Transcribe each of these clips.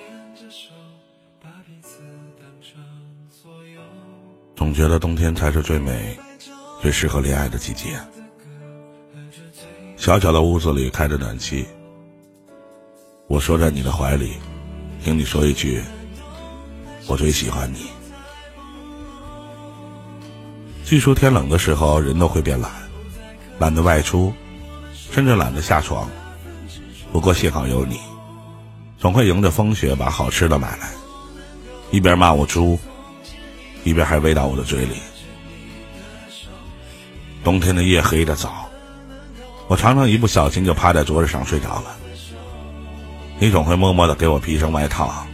牵着手把彼此当成总觉得冬天才是最美，最适合恋爱的季节。小小的屋子里开着暖气。我说在你的怀里，听你说一句，我最喜欢你。据说天冷的时候人都会变懒，懒得外出，甚至懒得下床，不过幸好有你。总会迎着风雪把好吃的买来，一边骂我猪。一边还喂到我的嘴里。冬天的夜黑的早，我常常一不小心就趴在桌子上睡着了。你总会默默的给我披上外套。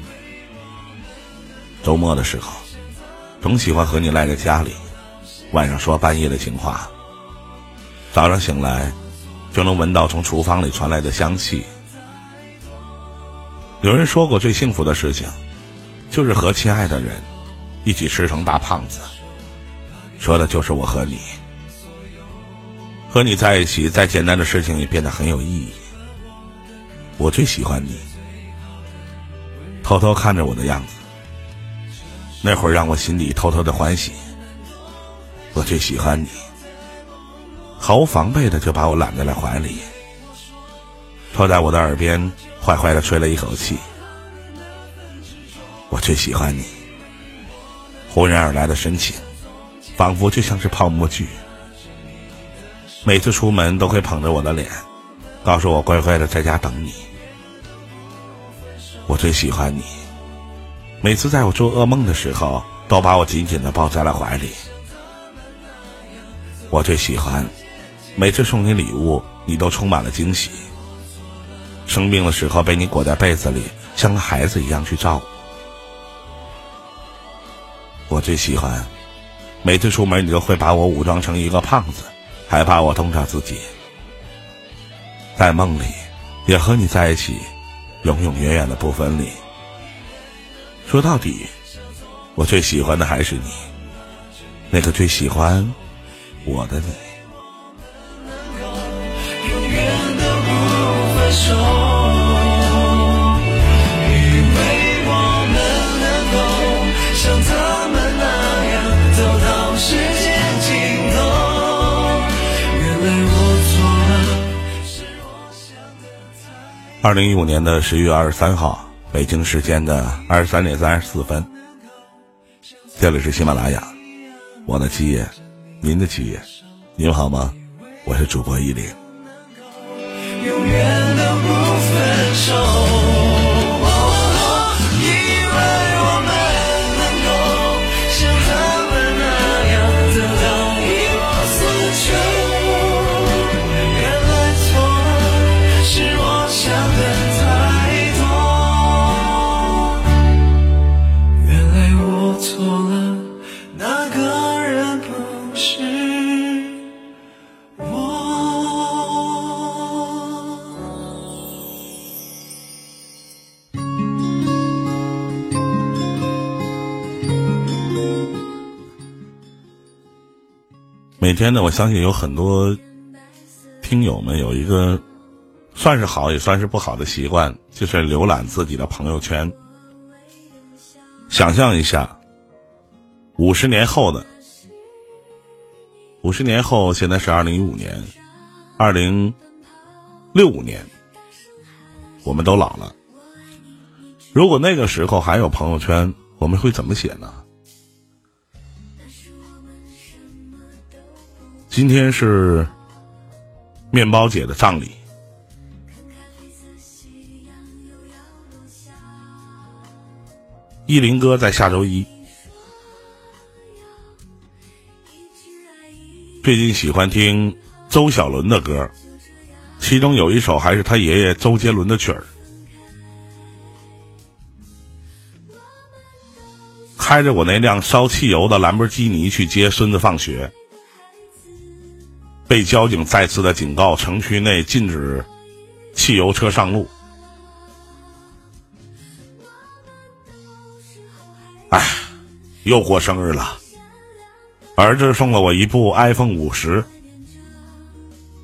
周末的时候，总喜欢和你赖在家里，晚上说半夜的情话。早上醒来，就能闻到从厨房里传来的香气。有人说过，最幸福的事情，就是和亲爱的人。一起吃成大胖子，说的就是我和你。和你在一起，再简单的事情也变得很有意义。我最喜欢你，偷偷看着我的样子，那会儿让我心里偷偷的欢喜。我最喜欢你，毫无防备的就把我揽在了怀里，托在我的耳边，坏坏的吹了一口气。我最喜欢你。忽然而来的深情，仿佛就像是泡沫剧。每次出门都会捧着我的脸，告诉我乖乖的在家等你。我最喜欢你。每次在我做噩梦的时候，都把我紧紧的抱在了怀里。我最喜欢，每次送你礼物，你都充满了惊喜。生病的时候，被你裹在被子里，像个孩子一样去照顾。我最喜欢，每次出门你都会把我武装成一个胖子，还怕我冻着自己。在梦里，也和你在一起，永永远远的不分离。说到底，我最喜欢的还是你，那个最喜欢我的你。二零一五年的十一月二十三号，北京时间的二十三点三十四分，这里是喜马拉雅，我的企业，您的七爷，您好吗？我是主播依林。每天呢，我相信有很多听友们有一个算是好也算是不好的习惯，就是浏览自己的朋友圈。想象一下，五十年后的五十年后，现在是二零一五年，二零六五年，我们都老了。如果那个时候还有朋友圈，我们会怎么写呢？今天是面包姐的葬礼，依林哥在下周一。最近喜欢听周小伦的歌，其中有一首还是他爷爷周杰伦的曲儿。开着我那辆烧汽油的兰博基尼去接孙子放学。被交警再次的警告，城区内禁止汽油车上路。哎，又过生日了，儿子送了我一部 iPhone 五十，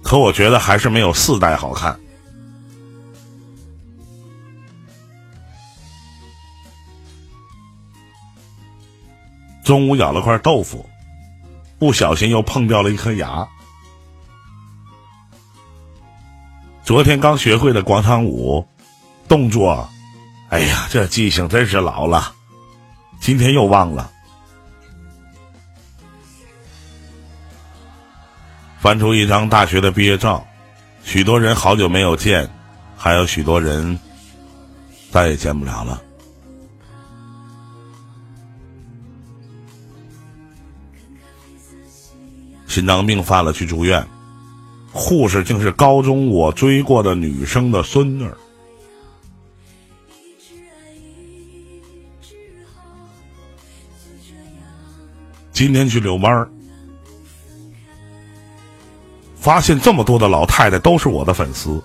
可我觉得还是没有四代好看。中午咬了块豆腐，不小心又碰掉了一颗牙。昨天刚学会的广场舞动作，哎呀，这记性真是老了，今天又忘了。翻出一张大学的毕业照，许多人好久没有见，还有许多人再也见不了了。心脏病犯了，去住院。护士竟是高中我追过的女生的孙女儿。今天去遛弯儿，发现这么多的老太太都是我的粉丝。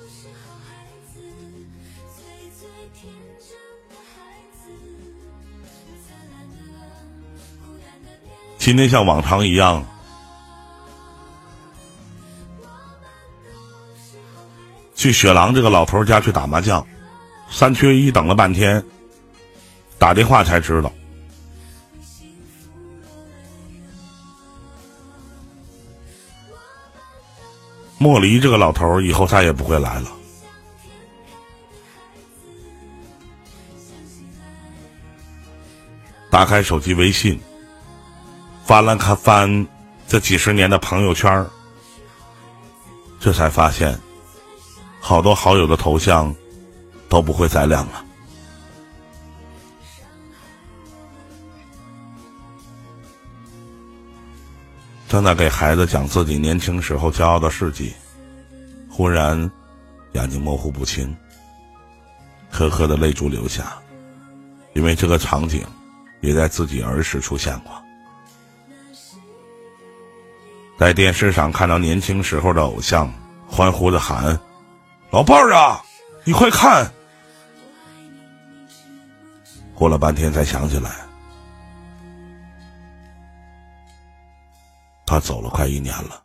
今天像往常一样。去雪狼这个老头家去打麻将，三缺一等了半天，打电话才知道，莫离这个老头以后再也不会来了。打开手机微信，翻了看翻这几十年的朋友圈，这才发现。好多好友的头像都不会再亮了。正在给孩子讲自己年轻时候骄傲的事迹，忽然眼睛模糊不清，颗颗的泪珠流下，因为这个场景也在自己儿时出现过。在电视上看到年轻时候的偶像，欢呼的喊。老伴儿啊，你快看！过了半天才想起来，他走了快一年了。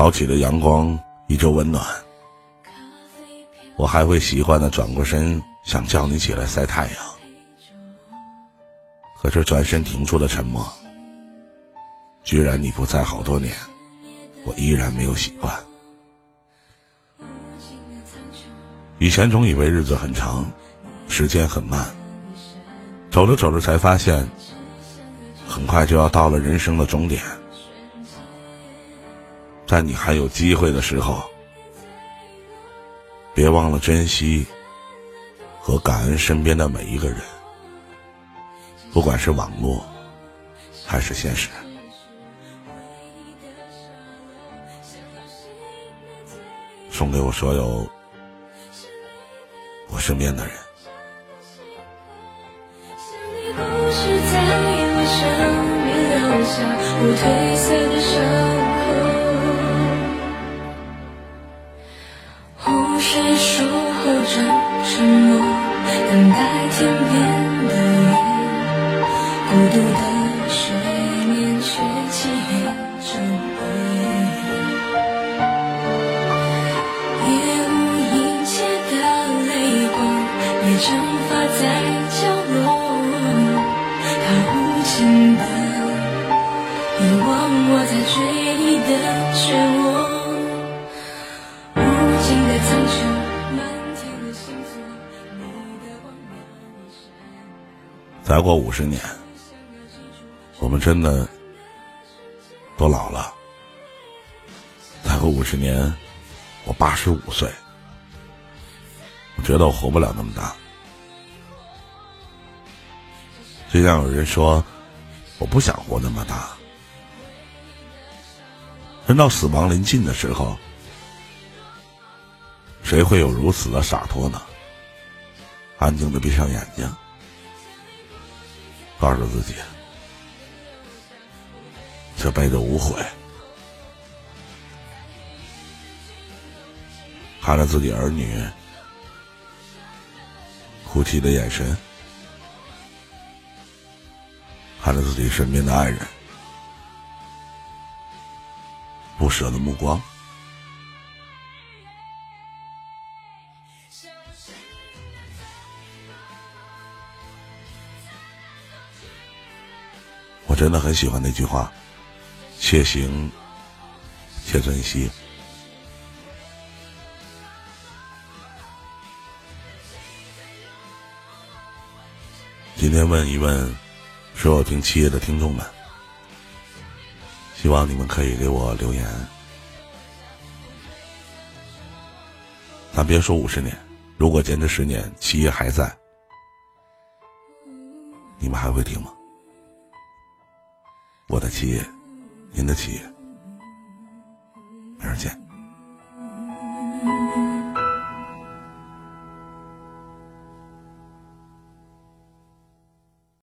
早起的阳光依旧温暖，我还会习惯的转过身，想叫你起来晒太阳。可是转身停住的沉默，居然你不在好多年，我依然没有习惯。以前总以为日子很长，时间很慢，走着走着才发现，很快就要到了人生的终点。在你还有机会的时候，别忘了珍惜和感恩身边的每一个人，不管是网络还是现实。送给我所有我身边的人。我再过五十年，我们真的都老了。再过五十年，我八十五岁，我觉得我活不了那么大。就像有人说我不想活那么大，人到死亡临近的时候，谁会有如此的洒脱呢？安静的闭上眼睛。告诉自己，这辈子无悔。看着自己儿女哭泣的眼神。看着自己身边的爱人。不舍的目光。我真的很喜欢那句话：“且行且珍惜。”今天问一问所有听七夜的听众们，希望你们可以给我留言。咱别说五十年，如果坚持十年，七夜还在，你们还会听吗？我的企业，您的企业，明儿见。